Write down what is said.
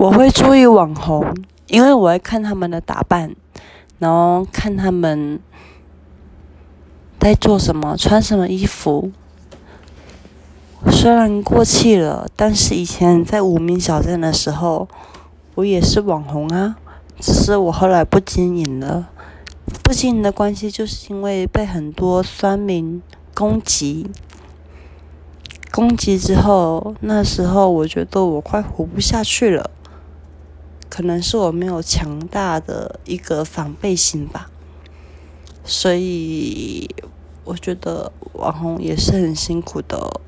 我会注意网红，因为我会看他们的打扮，然后看他们在做什么，穿什么衣服。虽然过气了，但是以前在无名小站的时候，我也是网红啊。只是我后来不经营了，不经营的关系，就是因为被很多酸民攻击。攻击之后，那时候我觉得我快活不下去了。可能是我没有强大的一个防备心吧，所以我觉得网红也是很辛苦的。